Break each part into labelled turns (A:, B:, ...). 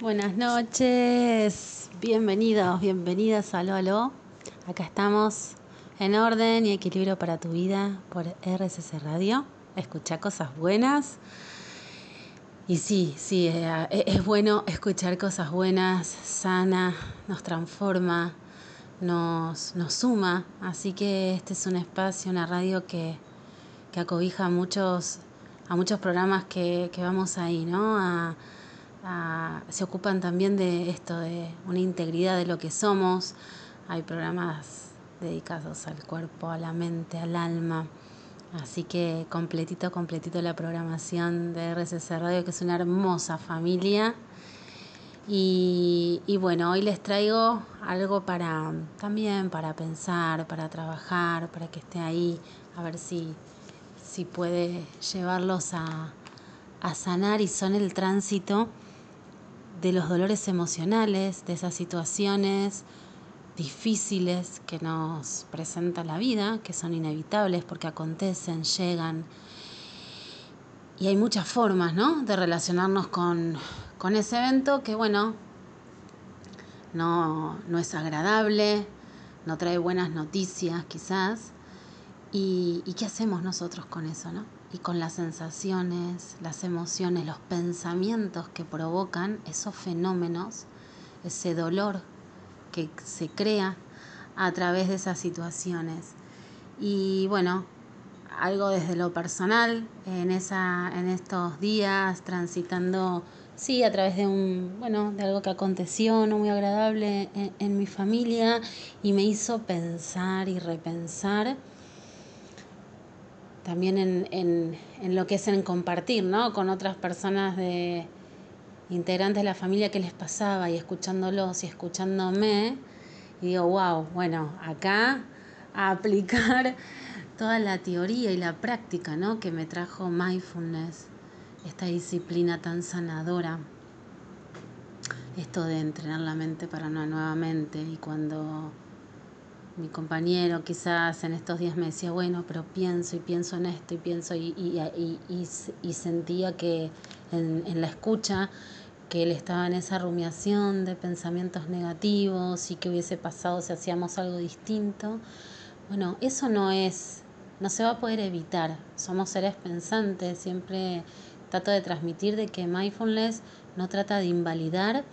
A: Buenas noches, bienvenidos, bienvenidas a Lolo. Acá estamos en orden y equilibrio para tu vida por RSS Radio. Escucha cosas buenas. Y sí, sí, eh, es bueno escuchar cosas buenas, sana, nos transforma, nos, nos suma. Así que este es un espacio, una radio que, que acobija a muchos, a muchos programas que, que vamos ahí, ¿no? Se ocupan también de esto, de una integridad de lo que somos. Hay programas dedicados al cuerpo, a la mente, al alma. Así que completito, completito la programación de RCC Radio, que es una hermosa familia. Y, y, bueno, hoy les traigo algo para también para pensar, para trabajar, para que esté ahí, a ver si, si puede llevarlos a, a sanar y son el tránsito de los dolores emocionales, de esas situaciones difíciles que nos presenta la vida, que son inevitables porque acontecen, llegan. Y hay muchas formas, ¿no? De relacionarnos con, con ese evento que, bueno, no, no es agradable, no trae buenas noticias quizás. ¿Y, ¿Y qué hacemos nosotros con eso, no? Y con las sensaciones, las emociones, los pensamientos que provocan esos fenómenos, ese dolor que se crea a través de esas situaciones. Y bueno, algo desde lo personal, en, esa, en estos días, transitando, sí, a través de un, bueno, de algo que aconteció no muy agradable en, en mi familia y me hizo pensar y repensar también en, en, en, lo que es en compartir, ¿no? Con otras personas de integrantes de la familia que les pasaba y escuchándolos y escuchándome, y digo, wow, bueno, acá a aplicar toda la teoría y la práctica, ¿no? Que me trajo mindfulness, esta disciplina tan sanadora, esto de entrenar la mente para una nueva mente y cuando mi compañero quizás en estos días me decía, bueno, pero pienso y pienso en esto y pienso y, y, y, y sentía que en, en, la escucha que él estaba en esa rumiación de pensamientos negativos y que hubiese pasado si hacíamos algo distinto. Bueno, eso no es, no se va a poder evitar. Somos seres pensantes, siempre trato de transmitir de que mindfulness no trata de invalidar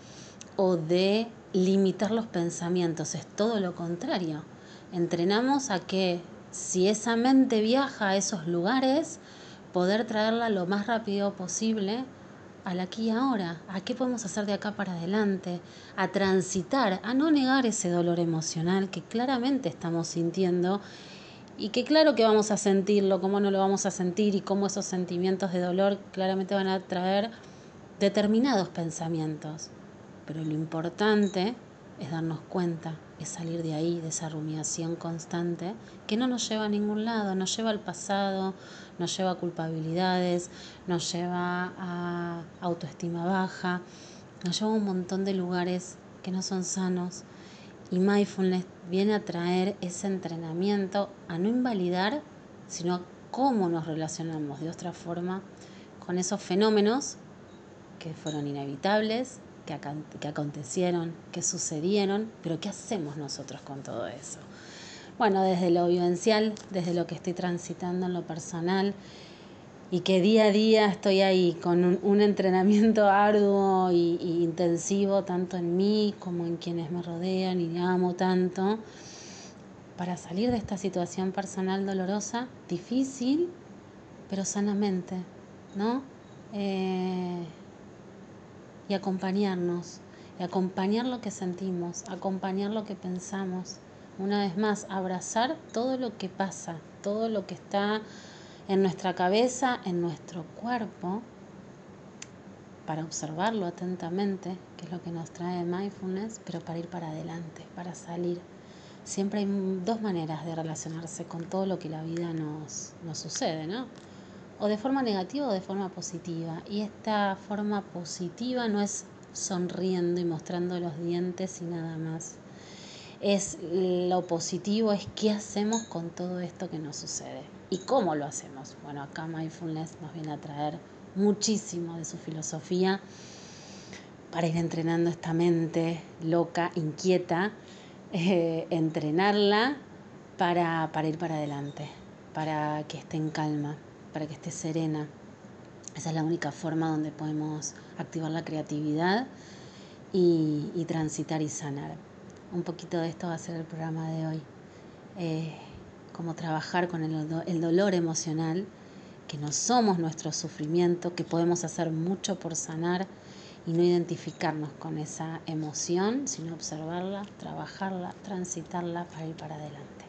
A: o de limitar los pensamientos, es todo lo contrario entrenamos a que si esa mente viaja a esos lugares, poder traerla lo más rápido posible al aquí y ahora, a qué podemos hacer de acá para adelante, a transitar, a no negar ese dolor emocional que claramente estamos sintiendo y que claro que vamos a sentirlo, cómo no lo vamos a sentir y cómo esos sentimientos de dolor claramente van a traer determinados pensamientos. Pero lo importante es darnos cuenta, es salir de ahí, de esa rumiación constante, que no nos lleva a ningún lado, nos lleva al pasado, nos lleva a culpabilidades, nos lleva a autoestima baja, nos lleva a un montón de lugares que no son sanos. Y mindfulness viene a traer ese entrenamiento a no invalidar, sino a cómo nos relacionamos de otra forma con esos fenómenos que fueron inevitables, que, que acontecieron, que sucedieron, pero ¿qué hacemos nosotros con todo eso? Bueno, desde lo vivencial, desde lo que estoy transitando en lo personal y que día a día estoy ahí con un, entrenamiento arduo y, intensivo, tanto en mí como en quienes me rodean y amo tanto, para salir de esta situación personal dolorosa, difícil, pero sanamente, ¿no? Eh, y acompañarnos, y acompañar lo que sentimos, acompañar lo que pensamos. Una vez más, abrazar todo lo que pasa, todo lo que está en nuestra cabeza, en nuestro cuerpo, para observarlo atentamente, que es lo que nos trae mindfulness, pero para ir para adelante, para salir. Siempre hay dos maneras de relacionarse con todo lo que la vida nos, nos sucede, ¿no? O de forma negativa o de forma positiva. Y esta forma positiva no es sonriendo y mostrando los dientes y nada más. Es lo positivo, es qué hacemos con todo esto que nos sucede y cómo lo hacemos. Bueno, acá Mindfulness nos viene a traer muchísimo de su filosofía para ir entrenando esta mente loca, inquieta, eh, entrenarla para, para ir para adelante, para que esté en calma, para que esté serena. Esa es la única forma donde podemos activar la creatividad y, transitar y sanar. Un poquito de esto va a ser el programa de hoy. Eh, cómo trabajar con el, el dolor emocional, que no somos nuestro sufrimiento, que podemos hacer mucho por sanar y no identificarnos con esa emoción, sino observarla, trabajarla, transitarla para ir para adelante.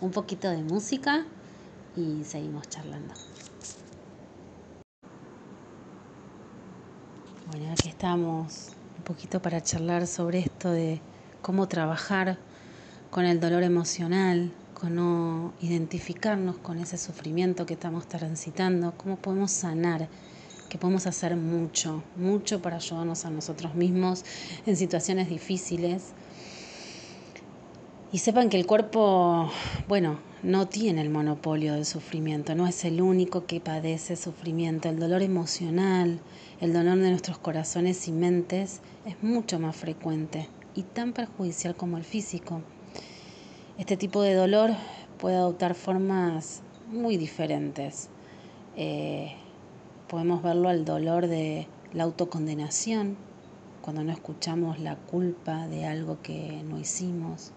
A: Un poquito de música y seguimos charlando. Bueno, aquí estamos un poquito para charlar sobre esto de cómo trabajar con el dolor emocional, con no identificarnos con ese sufrimiento que estamos transitando, cómo podemos sanar, que podemos hacer mucho, mucho para ayudarnos a nosotros mismos en situaciones difíciles. Y sepan que el cuerpo, bueno, no tiene el monopolio del sufrimiento, no es el único que padece sufrimiento. El dolor emocional, el dolor de nuestros corazones y mentes es mucho más frecuente y tan perjudicial como el físico. Este tipo de dolor puede adoptar formas muy diferentes. Eh, podemos verlo al dolor de la autocondenación, cuando no escuchamos la culpa de algo que no hicimos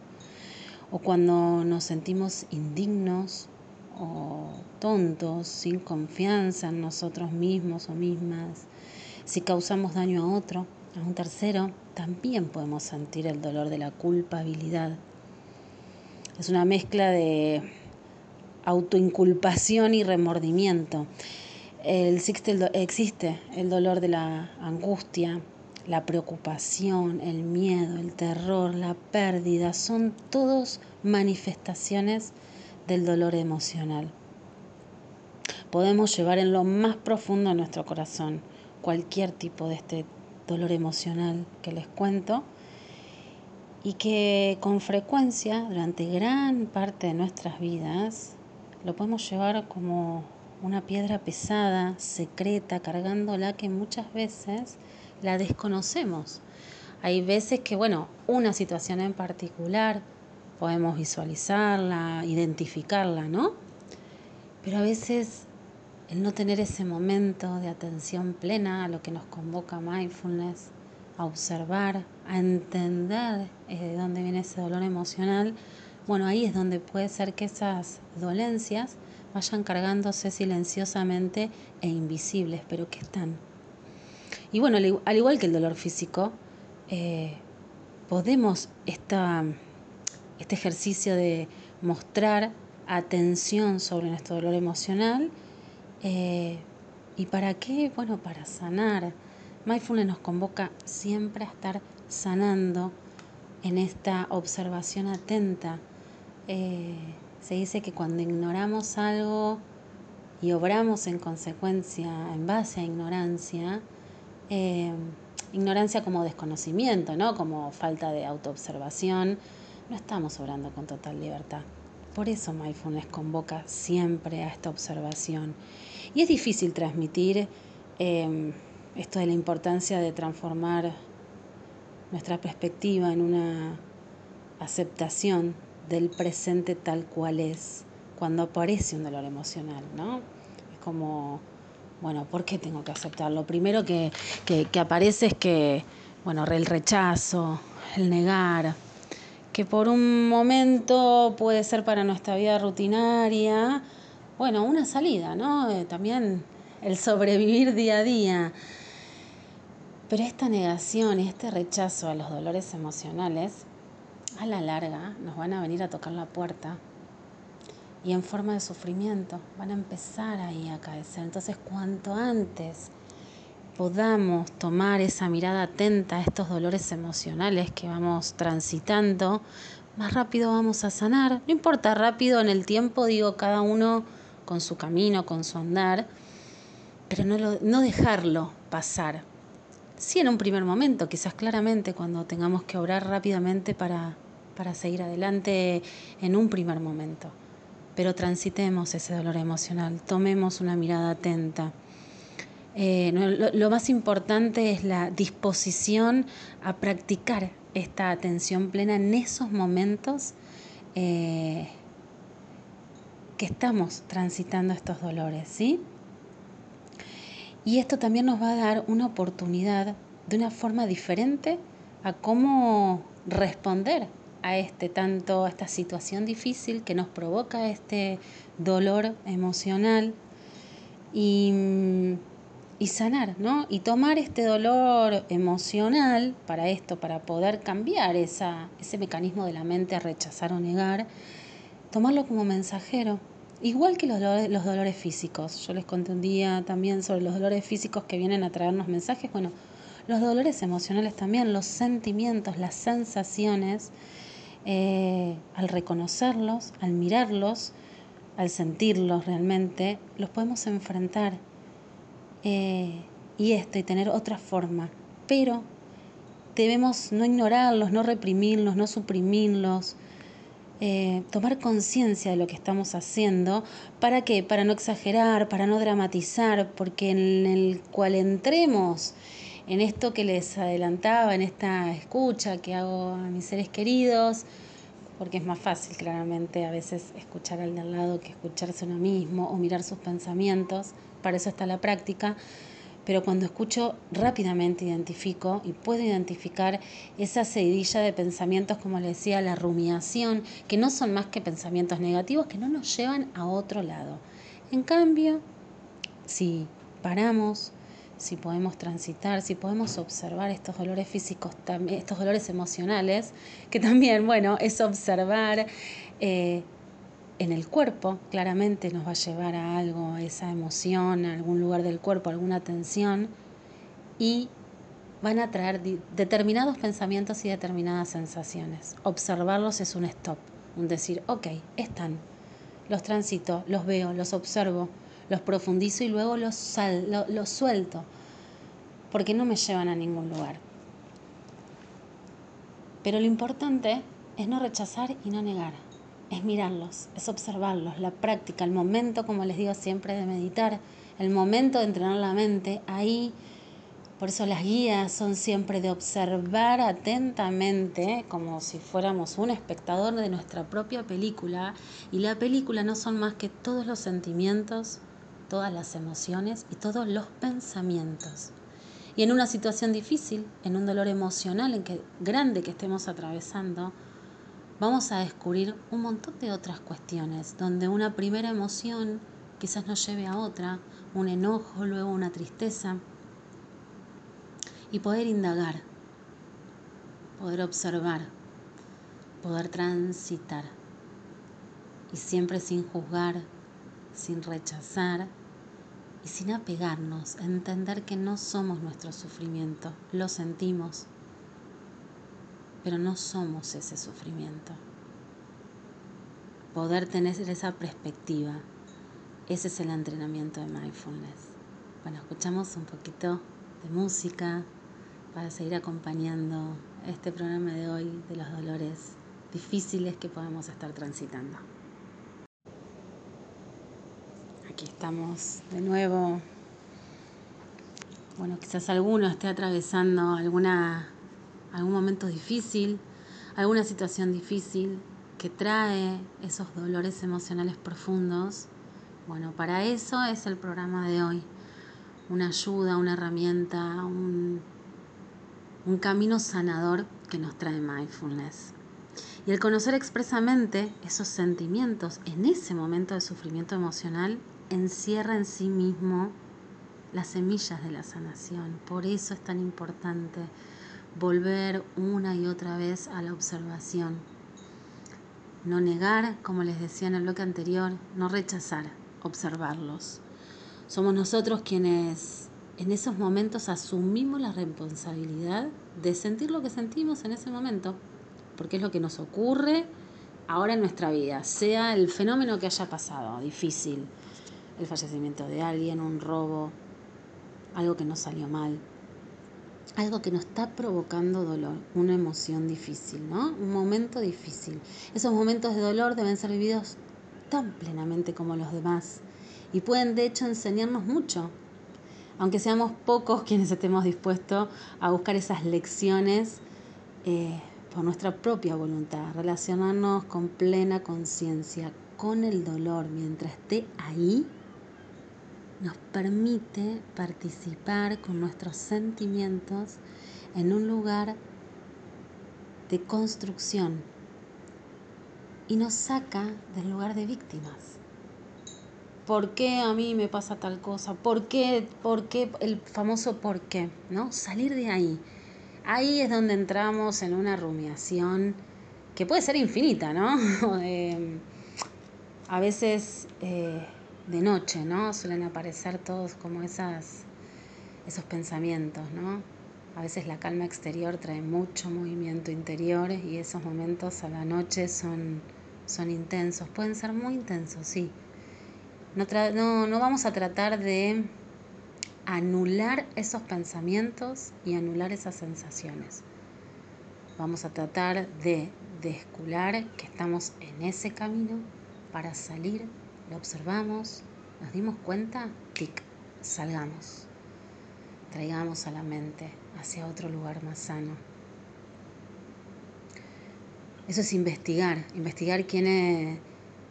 A: o cuando nos sentimos indignos o tontos, sin confianza en nosotros mismos o mismas, si causamos daño a otro, a un tercero, también podemos sentir el dolor de la culpabilidad. Es una mezcla de autoinculpación y remordimiento. existe el dolor de la angustia, la preocupación, el miedo, el terror, la pérdida, son todos manifestaciones del dolor emocional. Podemos llevar en lo más profundo de nuestro corazón cualquier tipo de este dolor emocional que les cuento y que con frecuencia durante gran parte de nuestras vidas lo podemos llevar como una piedra pesada, secreta, cargándola que muchas veces la desconocemos. Hay veces que, bueno, una situación en particular podemos visualizarla, identificarla, ¿no? Pero a veces el no tener ese momento de atención plena a lo que nos convoca mindfulness, a observar, a entender eh, de dónde viene ese dolor emocional, bueno, ahí es donde puede ser que esas dolencias vayan cargándose silenciosamente e invisibles, pero que están. Y bueno, al igual que el dolor físico, eh, podemos esta, este ejercicio de mostrar atención sobre nuestro dolor emocional. Eh, ¿Y para qué? Bueno, para sanar. Mindfulness nos convoca siempre a estar sanando en esta observación atenta. Eh, se dice que cuando ignoramos algo y obramos en consecuencia, en base a ignorancia, eh, ignorancia como desconocimiento, ¿no? como falta de autoobservación, no estamos obrando con total libertad. Por eso Mindfulness convoca siempre a esta observación. Y es difícil transmitir eh, esto de la importancia de transformar nuestra perspectiva en una aceptación del presente tal cual es cuando aparece un dolor emocional, ¿no? Es como bueno, ¿por qué tengo que aceptarlo? Lo primero que, que, aparece es que, bueno, el rechazo, el negar, que por un momento puede ser para nuestra vida rutinaria, bueno, una salida, ¿no? Eh, también el sobrevivir día a día. Pero esta negación y este rechazo a los dolores emocionales, a la larga, nos van a venir a tocar la puerta y en forma de sufrimiento. Van a empezar ahí a caer. Entonces, cuanto antes podamos tomar esa mirada atenta a estos dolores emocionales que vamos transitando, más rápido vamos a sanar. No importa rápido en el tiempo, digo, cada uno con su camino, con su andar, pero no, dejarlo pasar. Sí, en un primer momento, quizás claramente cuando tengamos que obrar rápidamente para, para seguir adelante en un primer momento pero transitemos ese dolor emocional, tomemos una mirada atenta. Eh, lo, más importante es la disposición a practicar esta atención plena en esos momentos eh, que estamos transitando estos dolores, ¿sí? Y esto también nos va a dar una oportunidad de una forma diferente a cómo responder a este tanto a esta situación difícil que nos provoca este dolor emocional y, y sanar, ¿no? Y tomar este dolor emocional para esto, para poder cambiar esa, ese mecanismo de la mente a rechazar o negar, tomarlo como mensajero Igual que los dolores, los dolores físicos. Yo les conté un día también sobre los dolores físicos que vienen a traernos mensajes. Bueno, los dolores emocionales también, los sentimientos, las sensaciones, eh, al reconocerlos, al mirarlos, al sentirlos realmente, los podemos enfrentar. Eh, y esto, y tener otra forma. Pero debemos no ignorarlos, no reprimirlos, no suprimirlos, eh, tomar conciencia de lo que estamos haciendo. ¿Para qué? Para no exagerar, para no dramatizar, porque en el cual entremos en esto que les adelantaba, en esta escucha que hago a mis seres queridos, porque es más fácil claramente a veces escuchar al de al lado que escucharse uno mismo o mirar sus pensamientos, para eso está la práctica pero cuando escucho rápidamente identifico y puedo identificar esa seguidilla de pensamientos, como le decía, la rumiación, que no son más que pensamientos negativos que no nos llevan a otro lado. En cambio, si paramos, si podemos transitar, si podemos observar estos dolores físicos, estos dolores emocionales, que también, bueno, es observar eh, en el cuerpo, claramente nos va a llevar a algo, esa emoción, a algún lugar del cuerpo, alguna tensión, y van a traer determinados pensamientos y determinadas sensaciones. Observarlos es un stop, un decir, ok, están, los transito, los veo, los observo, los profundizo y luego los, los suelto, porque no me llevan a ningún lugar. Pero lo importante es no rechazar y no negar es mirarlos, es observarlos, la práctica, el momento, como les digo siempre, de meditar, el momento de entrenar la mente, ahí, por eso las guías son siempre de observar atentamente, como si fuéramos un espectador de nuestra propia película, y la película no son más que todos los sentimientos, todas las emociones y todos los pensamientos. Y en una situación difícil, en un dolor emocional en que, grande que estemos atravesando, vamos a descubrir un montón de otras cuestiones, donde una primera emoción quizás nos lleve a otra, un enojo, luego una tristeza, y poder indagar, poder observar, poder transitar, y siempre sin juzgar, sin rechazar y sin apegarnos, entender que no somos nuestro sufrimiento, lo sentimos, pero no somos ese sufrimiento. Poder tener esa perspectiva, ese es el entrenamiento de mindfulness. Bueno, escuchamos un poquito de música para seguir acompañando este programa de hoy de los dolores difíciles que podemos estar transitando. Aquí estamos de nuevo. Bueno, quizás alguno esté atravesando alguna algún momento difícil, alguna situación difícil que trae esos dolores emocionales profundos, bueno, para eso es el programa de hoy. Una ayuda, una herramienta, un, un camino sanador que nos trae mindfulness. Y el conocer expresamente esos sentimientos en ese momento de sufrimiento emocional encierra en sí mismo las semillas de la sanación. Por eso es tan importante volver una y otra vez a la observación. No negar, como les decía en el bloque anterior, no rechazar, observarlos. Somos nosotros quienes en esos momentos asumimos la responsabilidad de sentir lo que sentimos en ese momento, porque es lo que nos ocurre ahora en nuestra vida, sea el fenómeno que haya pasado, difícil, el fallecimiento de alguien, un robo, algo que no salió mal, algo que nos está provocando dolor, una emoción difícil, ¿no? Un momento difícil. Esos momentos de dolor deben ser vividos tan plenamente como los demás y pueden de hecho enseñarnos mucho. aunque seamos pocos quienes estemos dispuestos a buscar esas lecciones eh, por nuestra propia voluntad, relacionarnos con plena conciencia con el dolor mientras esté ahí, nos permite participar con nuestros sentimientos en un lugar de construcción y nos saca del lugar de víctimas. ¿Por qué a mí me pasa tal cosa? ¿Por qué? ¿Por qué? El famoso por qué, ¿no? Salir de ahí. Ahí es donde entramos en una rumiación que puede ser infinita, ¿no? Eh, a veces eh, de noche, ¿no? Suelen aparecer todos como esas, esos pensamientos, ¿no? A veces la calma exterior trae mucho movimiento interior y esos momentos a la noche son, son intensos. Pueden ser muy intensos, sí no, no, vamos a tratar de anular esos pensamientos y anular esas sensaciones. Vamos a tratar de descular que estamos en ese camino para salir, lo observamos, nos dimos cuenta, tic, salgamos, traigamos a la mente hacia otro lugar más sano. Eso es investigar, investigar quién es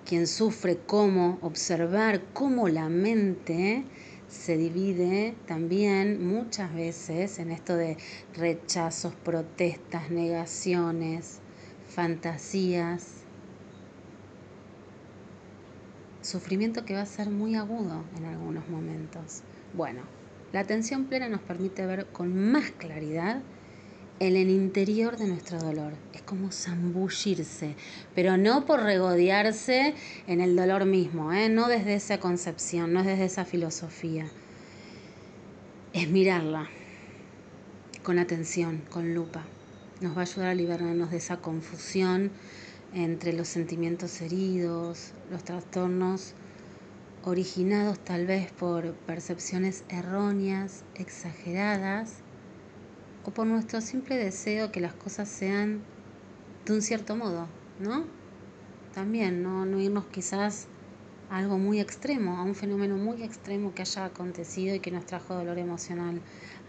A: quien sufre cómo observar cómo la mente se divide también muchas veces en esto de rechazos, protestas, negaciones, fantasías, sufrimiento que va a ser muy agudo en algunos momentos. Bueno, la atención plena nos permite ver con más claridad en el interior de nuestro dolor. Es como zambullirse, pero no por regodearse en el dolor mismo, ¿eh? no desde esa concepción, no desde esa filosofía. Es mirarla con atención, con lupa. Nos va a ayudar a liberarnos de esa confusión entre los sentimientos heridos, los trastornos originados tal vez por percepciones erróneas, exageradas, o por nuestro simple deseo que las cosas sean de un cierto modo, ¿no? También, no, no irnos quizás a algo muy extremo, a un fenómeno muy extremo que haya acontecido y que nos trajo dolor emocional.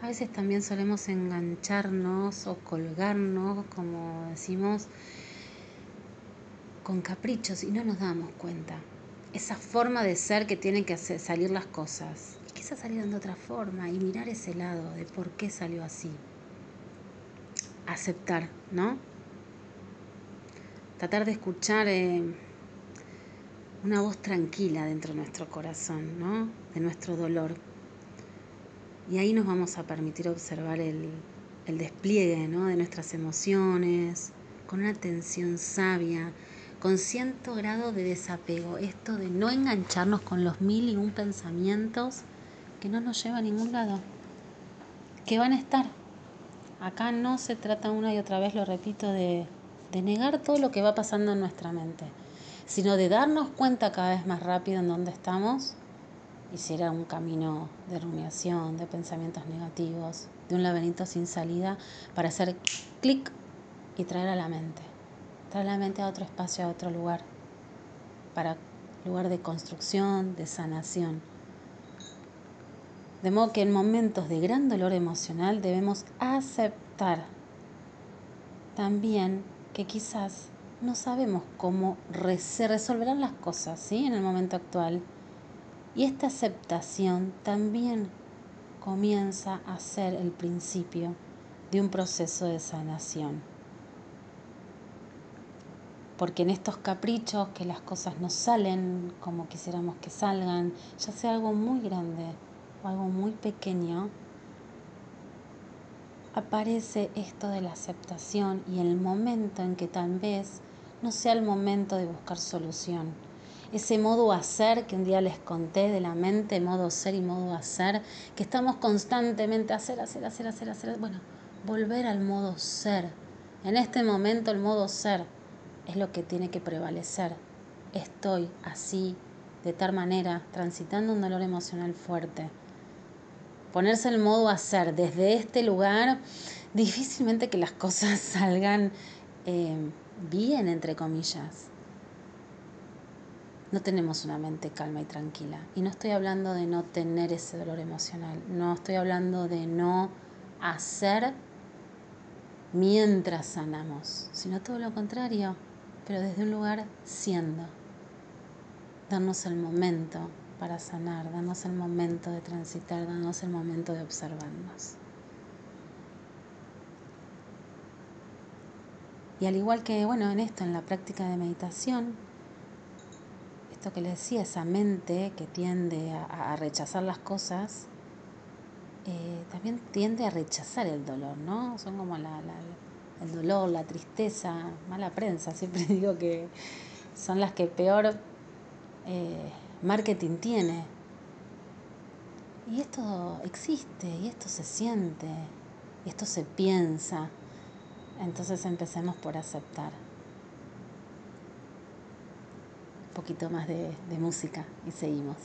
A: A veces también solemos engancharnos o colgarnos, como decimos, con caprichos y no nos damos cuenta. Esa forma de ser que tienen que hacer, salir las cosas. Y quizás salieron de otra forma y mirar ese lado de por qué salió así aceptar, ¿no? Tratar de escuchar eh, una voz tranquila dentro de nuestro corazón, ¿no? De nuestro dolor. Y ahí nos vamos a permitir observar el, el despliegue ¿no? de nuestras emociones, con una atención sabia, con cierto grado de desapego. Esto de no engancharnos con los mil y un pensamientos que no nos lleva a ningún lado, que van a estar, Acá no se trata una y otra vez, lo repito, de, negar todo lo que va pasando en nuestra mente, sino de darnos cuenta cada vez más rápido en dónde estamos y si era un camino de rumiación, de pensamientos negativos, de un laberinto sin salida, para hacer clic y traer a la mente, la mente a otro espacio, a otro lugar, para lugar de construcción, de sanación. De modo que en momentos de gran dolor emocional debemos aceptar también que quizás no sabemos cómo se resolverán las cosas ¿sí? en el momento actual. Y esta aceptación también comienza a ser el principio de un proceso de sanación. Porque en estos caprichos que las cosas no salen como quisiéramos que salgan, ya sea algo muy grande algo muy pequeño, aparece esto de la aceptación y el momento en que tal vez no sea el momento de buscar solución. Ese modo hacer que un día les conté de la mente, modo ser y modo hacer, que estamos constantemente hacer, hacer, hacer, hacer, hacer. Bueno, volver al modo ser. En este momento el modo ser es lo que tiene que prevalecer. Estoy así, de tal manera, transitando un dolor emocional fuerte ponerse en modo hacer desde este lugar, difícilmente que las cosas salgan eh, bien, entre comillas. no tenemos una mente calma y tranquila. Y no estoy hablando de no tener ese dolor emocional, no estoy hablando de no hacer mientras sanamos, sino todo lo contrario, pero desde un lugar siendo. Darnos el momento para sanar, darnos el momento de transitar, darnos el momento de observarnos. Y al igual que, bueno, en esto, en la práctica de meditación, esto que le decía, esa mente que tiende a, rechazar las cosas, eh, también tiende a rechazar el dolor, ¿no? Son como la, el dolor, la tristeza, mala prensa, siempre digo que son las que peor eh, marketing tiene. Y esto existe, y esto se siente, y esto se piensa. Entonces empecemos por aceptar. Un poquito más de, de música y seguimos.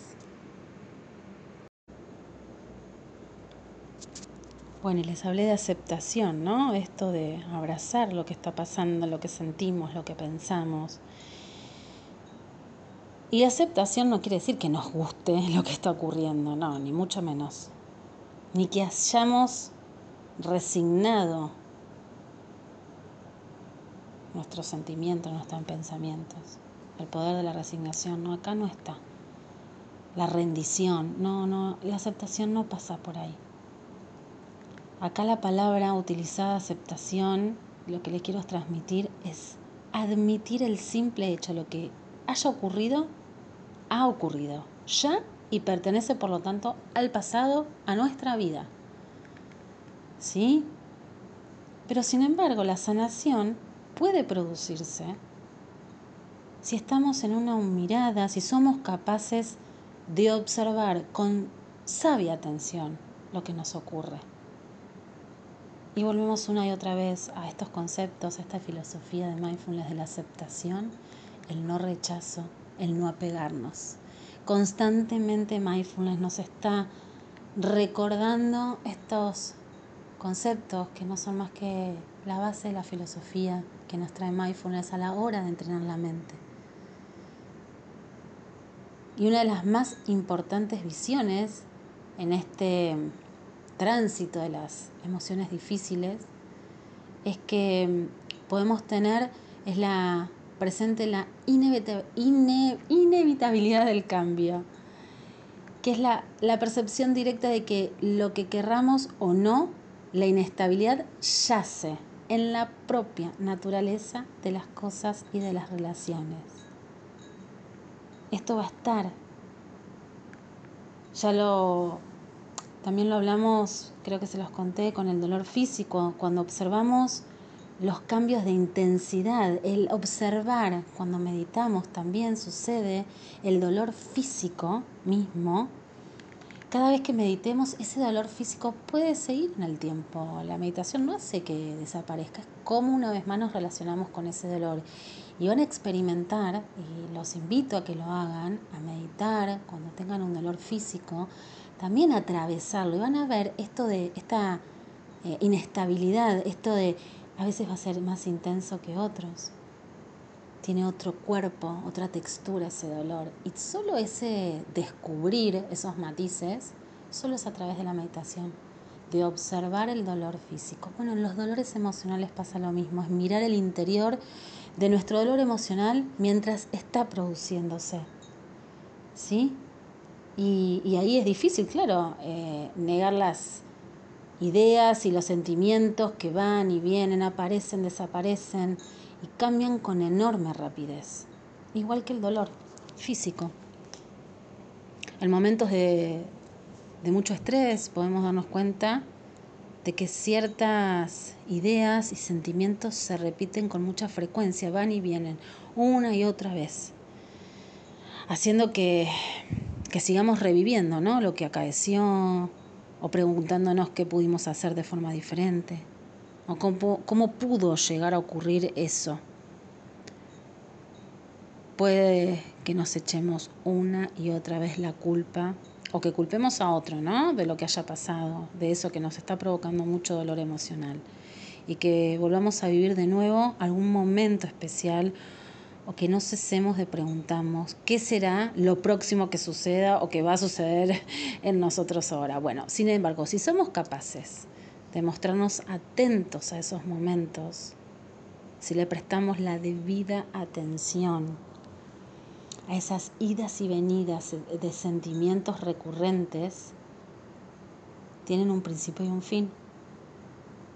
A: Bueno, y les hablé de aceptación, ¿no? Esto de abrazar lo que está pasando, lo que sentimos, lo que pensamos. Y aceptación no quiere decir que nos guste lo que está ocurriendo, no, ni mucho menos. Ni que hayamos resignado nuestros sentimientos, nuestros pensamientos. El poder de la resignación, no, acá no está. La rendición, no, no, la aceptación no pasa por ahí. Acá la palabra utilizada, aceptación, lo que les quiero transmitir es admitir el simple hecho, lo que haya ocurrido, ha ocurrido ya y pertenece por lo tanto al pasado, a nuestra vida. ¿Sí? Pero sin embargo, la sanación puede producirse si estamos en una mirada, si somos capaces de observar con sabia atención lo que nos ocurre. Y volvemos una y otra vez a estos conceptos, a esta filosofía de mindfulness de la aceptación, el no rechazo, el no apegarnos. Constantemente mindfulness nos está recordando estos conceptos que no son más que la base de la filosofía que nos trae mindfulness a la hora de entrenar la mente. Y una de las más importantes visiones en este tránsito de las emociones difíciles es que podemos tener, es la presente la inevitabilidad del cambio, que es la, la percepción directa de que lo que querramos o no, la inestabilidad yace en la propia naturaleza de las cosas y de las relaciones. Esto va a estar. Ya lo también lo hablamos, creo que se los conté con el dolor físico, cuando observamos los cambios de intensidad, el observar cuando meditamos también sucede el dolor físico mismo cada vez que meditemos, ese dolor físico puede seguir en el tiempo. La meditación no hace que desaparezca, es como una vez más nos relacionamos con ese dolor. Y van a experimentar, y los invito a que lo hagan, a meditar cuando tengan un dolor físico, también atravesarlo. Y van a ver esto de esta eh, inestabilidad, esto de a veces va a ser más intenso que otros tiene otro cuerpo, otra textura ese dolor. Y solo ese descubrir esos matices, solo es a través de la meditación, de observar el dolor físico. Bueno, en los dolores emocionales pasa lo mismo, es mirar el interior de nuestro dolor emocional mientras está produciéndose. ¿Sí? Y, ahí es difícil, claro, eh, negar las ideas y los sentimientos que van y vienen, aparecen, desaparecen y cambian con enorme rapidez, igual que el dolor físico. En momentos de, de mucho estrés podemos darnos cuenta de que ciertas ideas y sentimientos se repiten con mucha frecuencia, van y vienen una y otra vez, haciendo que, que sigamos reviviendo ¿no? lo que acaeció o preguntándonos qué pudimos hacer de forma diferente o cómo, pudo llegar a ocurrir eso. Puede que nos echemos una y otra vez la culpa o que culpemos a otro, ¿no? De lo que haya pasado, de eso que nos está provocando mucho dolor emocional. Y que volvamos a vivir de nuevo algún momento especial o que no cesemos de preguntarnos qué será lo próximo que suceda o que va a suceder en nosotros ahora. Bueno, sin embargo, si somos capaces de mostrarnos atentos a esos momentos, si le prestamos la debida atención a esas idas y venidas de sentimientos recurrentes, tienen un principio y un fin.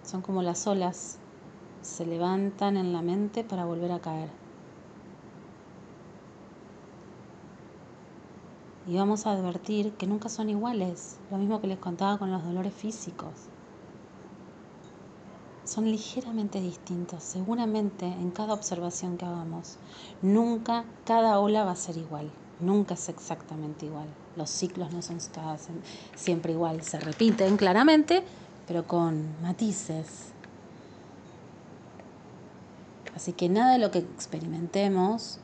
A: Son como las olas, se levantan en la mente para volver a caer. Y vamos a advertir que nunca son iguales, lo mismo que les contaba con los dolores físicos. Son ligeramente distintos, seguramente en cada observación que hagamos. Nunca cada ola va a ser igual, nunca es exactamente igual. Los ciclos no son siempre igual, se repiten claramente, pero con matices. Así que nada de lo que experimentemos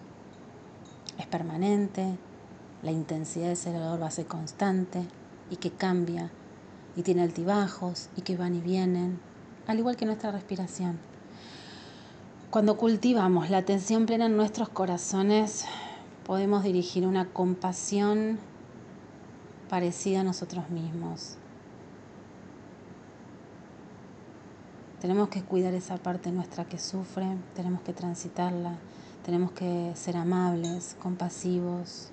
A: es permanente, la intensidad de ese dolor va a ser constante y que cambia y tiene altibajos y que van y vienen, al igual que nuestra respiración. Cuando cultivamos la atención plena en nuestros corazones, podemos dirigir una compasión parecida a nosotros mismos. Tenemos que cuidar esa parte nuestra que sufre, tenemos que transitarla, tenemos que ser amables, compasivos,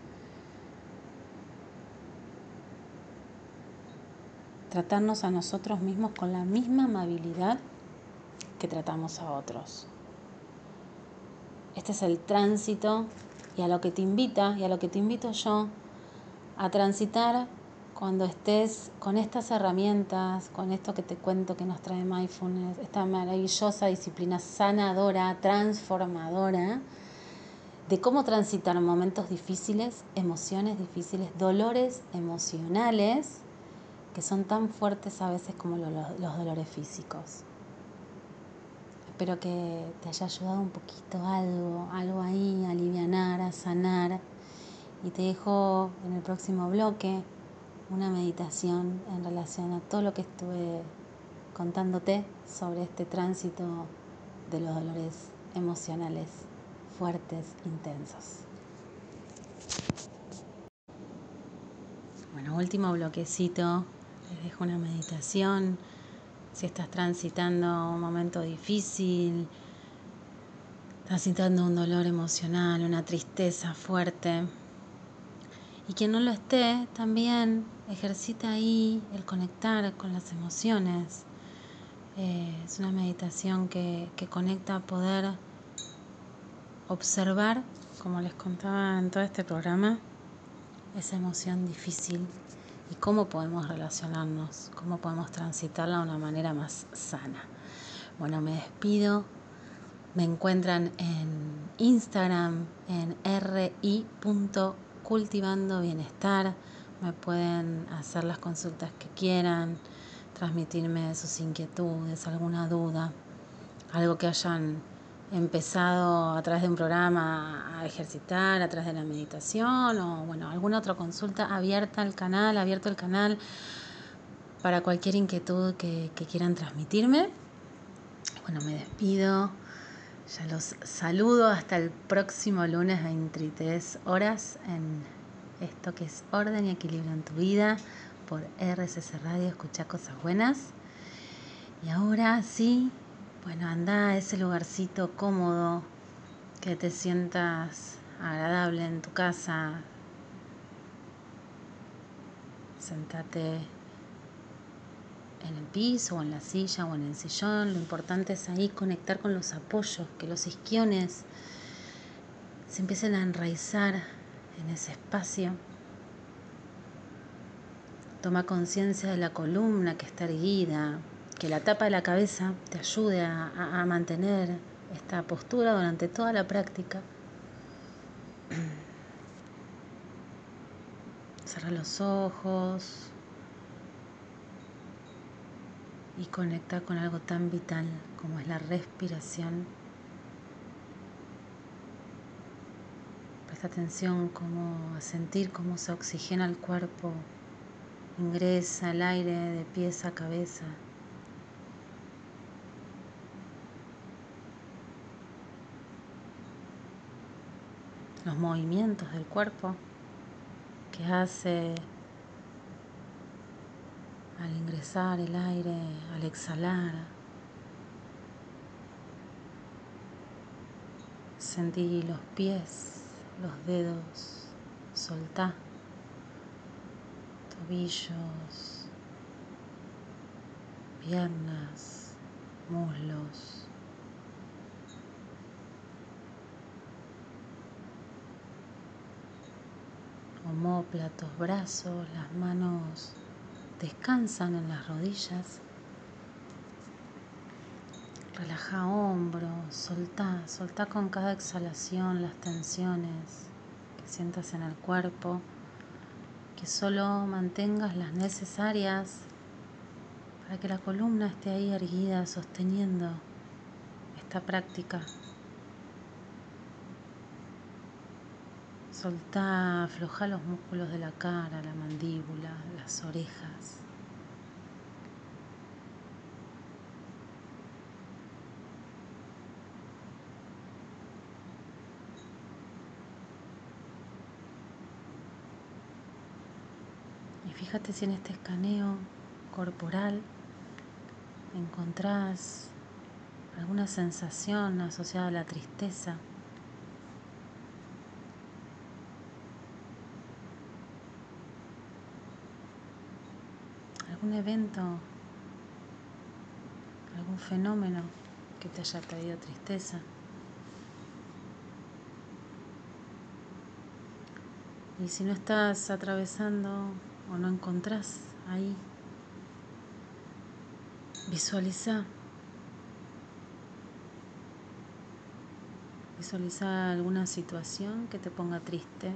A: tratarnos a nosotros mismos con la misma amabilidad que tratamos a otros. Este es el tránsito y a lo que te invita y a lo que te invito yo a transitar cuando estés con estas herramientas, con esto que te cuento que nos trae Mindfulness, esta maravillosa disciplina sanadora, transformadora, de cómo transitar momentos difíciles, emociones difíciles, dolores emocionales que son tan fuertes a veces como los, dolores físicos. Espero que te haya ayudado un poquito algo, algo ahí, a aliviar, a sanar. Y te dejo en el próximo bloque una meditación en relación a todo lo que estuve contándote sobre este tránsito de los dolores emocionales fuertes, intensos. Bueno, último bloquecito les dejo una meditación. Si estás transitando un momento difícil, transitando un dolor emocional, una tristeza fuerte. Y quien no lo esté, también ejercita ahí el conectar con las emociones. Eh, es una meditación que, que conecta a poder observar, como les contaba en todo este programa, esa emoción difícil y cómo podemos relacionarnos, cómo podemos transitarla de una manera más sana. Bueno, me despido. Me encuentran en Instagram en ri.cultivandobienestar. Me pueden hacer las consultas que quieran, transmitirme sus inquietudes, alguna duda, algo que hayan empezado a través de un programa a ejercitar, a través de la meditación o bueno, alguna otra consulta abierta al canal, abierto el canal para cualquier inquietud que, que quieran transmitirme. Bueno, me despido. Ya los saludo hasta el próximo lunes 23 horas en esto que es orden y equilibrio en tu vida por RCC Radio. Escucha cosas buenas. Y ahora sí, bueno, anda a ese lugarcito cómodo, que te sientas agradable en tu casa. Sentate en el piso o en la silla o en el sillón. Lo importante es ahí conectar con los apoyos, que los isquiones se empiecen a enraizar en ese espacio. Toma conciencia de la columna que está erguida, que la tapa de la cabeza te ayude a, mantener esta postura durante toda la práctica. Cerra los ojos y conecta con algo tan vital como es la respiración. Presta atención como a sentir cómo se oxigena el cuerpo, ingresa el aire de pies a cabeza. Los movimientos del cuerpo que hace al ingresar el aire, al exhalar. Sentí los pies, los dedos, soltá, tobillos, piernas, muslos. Homóplatos, brazos, las manos descansan en las rodillas. Relaja hombros, soltá, soltá con cada exhalación las tensiones que sientas en el cuerpo, que solo mantengas las necesarias para que la columna esté ahí erguida, sosteniendo esta práctica. Soltá, afloja los músculos de la cara, la mandíbula, las orejas. Y fíjate si en este escaneo corporal encontrás alguna sensación asociada a la tristeza. Algún evento, algún fenómeno que te haya traído tristeza. Y si no estás atravesando o no encontrás ahí, visualiza. Visualiza alguna situación que te ponga triste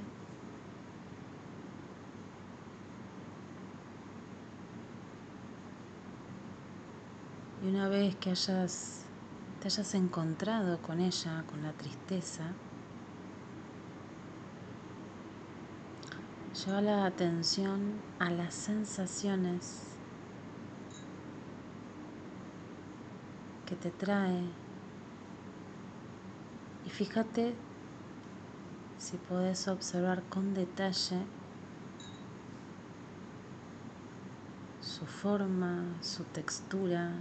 A: Y una vez que hayas, te hayas encontrado con ella, con la tristeza, lleva la atención a las sensaciones que te trae. Y fíjate si puedes observar con detalle su forma, su textura,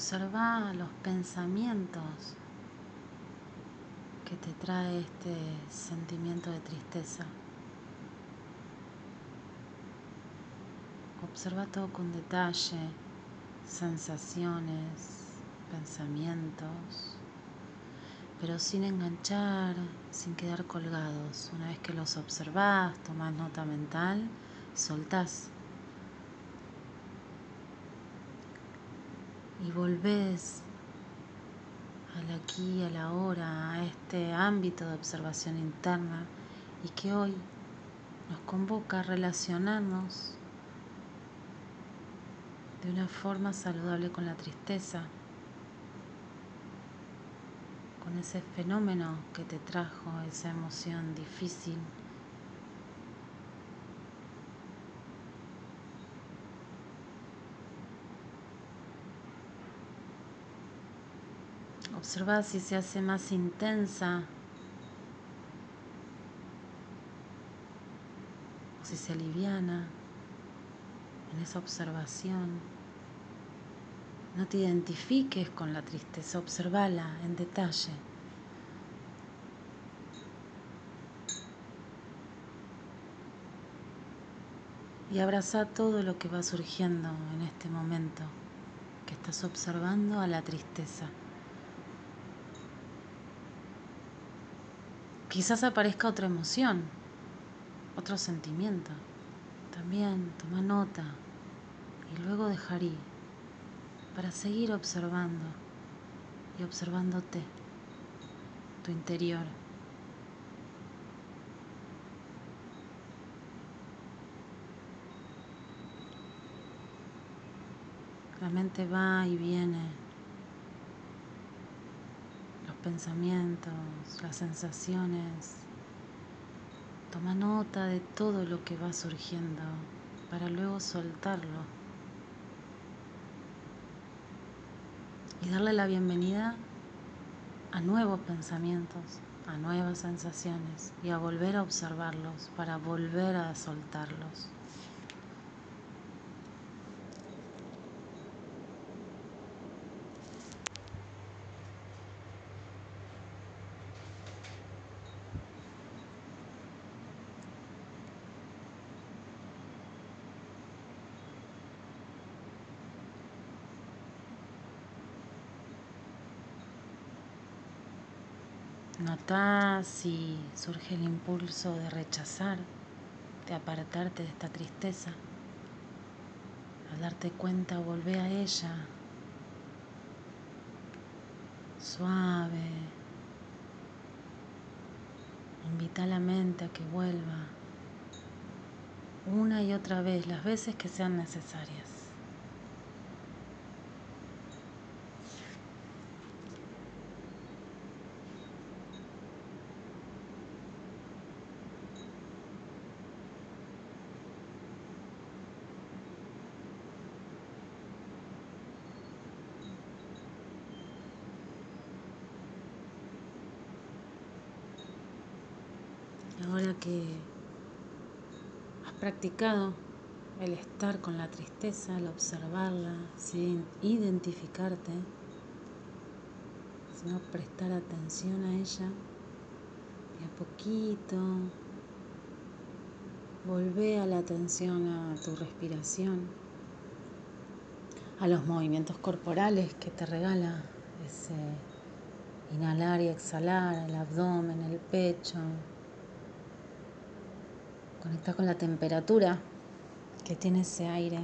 A: Observa los pensamientos que te trae este sentimiento de tristeza. Observa todo con detalle, sensaciones, pensamientos, pero sin enganchar, sin quedar colgados. Una vez que los observas, tomas nota mental, soltás y volvés al aquí, a la hora, a este ámbito de observación interna y que hoy nos convoca a relacionarnos de una forma saludable con la tristeza, con ese fenómeno que te trajo esa emoción difícil Observa si se hace más intensa o si se aliviana en esa observación. No te identifiques con la tristeza, observala en detalle. Y abraza todo lo que va surgiendo en este momento que estás observando a la tristeza. Quizás aparezca otra emoción, otro sentimiento. También toma nota y luego dejar ir para seguir observando y observándote, tu interior. La mente va y viene. Pensamientos, las sensaciones. Toma nota de todo lo que va surgiendo para luego soltarlo y darle la bienvenida a nuevos pensamientos, a nuevas sensaciones y a volver a observarlos para volver a soltarlos. Si surge el impulso de rechazar, de apartarte de esta tristeza. Al darte cuenta, volvé a ella. Suave. Invita a la mente a que vuelva una y otra vez, las veces que sean necesarias. Ahora que has practicado el estar con la tristeza, el observarla, sin identificarte, sino prestar atención a ella y a poquito. Volvé a la atención a tu respiración, a los movimientos corporales que te regala ese inhalar y exhalar, el abdomen, el pecho, Conecta con la temperatura que tiene ese aire.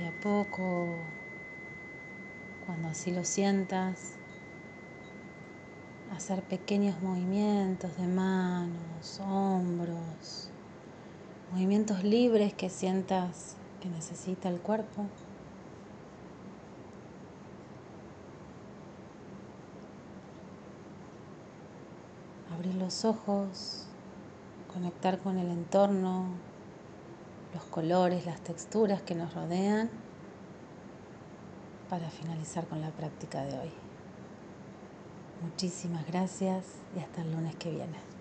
A: Y poco así lo sientas, hacer pequeños movimientos de manos, hombros, movimientos libres que sientas que necesita el cuerpo. Abrir los ojos, conectar con el entorno, los colores, las texturas que nos rodean para finalizar con la práctica de hoy. Muchísimas gracias y hasta el lunes que viene.